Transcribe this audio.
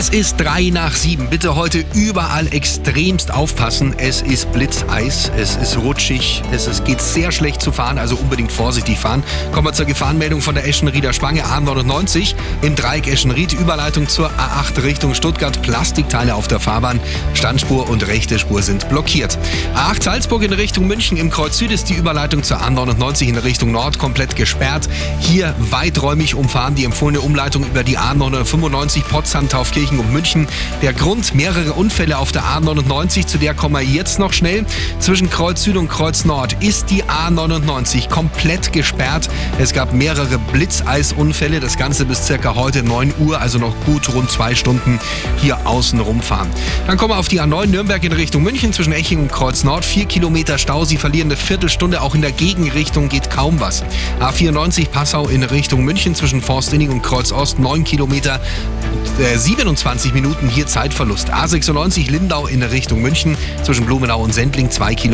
Es ist drei nach sieben. Bitte heute überall extremst aufpassen. Es ist Blitzeis, es ist rutschig, es ist, geht sehr schlecht zu fahren, also unbedingt vorsichtig fahren. Kommen wir zur Gefahrenmeldung von der Eschenrieder Spange A99 im Dreieck Eschenried. Überleitung zur A8 Richtung Stuttgart. Plastikteile auf der Fahrbahn. Standspur und rechte Spur sind blockiert. A8 Salzburg in Richtung München. Im Kreuz Süd ist die Überleitung zur A99 in Richtung Nord komplett gesperrt. Hier weiträumig umfahren die empfohlene Umleitung über die A995 Potsdam Taufkirchen Gelsenkirchen und München. Der Grund, mehrere Unfälle auf der A99, zu der kommen wir jetzt noch schnell. Zwischen Kreuz Süd und Kreuz Nord ist die A99 komplett gesperrt. Es gab mehrere Blitzeisunfälle, das Ganze bis circa heute 9 Uhr, also noch gut rund zwei Stunden hier außen rumfahren. Dann kommen wir auf die A9 Nürnberg in Richtung München zwischen Eching und Kreuz Nord. Vier Kilometer Stau, Sie verlieren eine Viertelstunde, auch in der Gegenrichtung geht kaum was. A94 Passau in Richtung München zwischen Forstinning und Kreuz Ost, neun Kilometer, äh, 27 Minuten hier Zeitverlust. A96 Lindau in Richtung München zwischen Blumenau und Sendling, zwei Kilometer.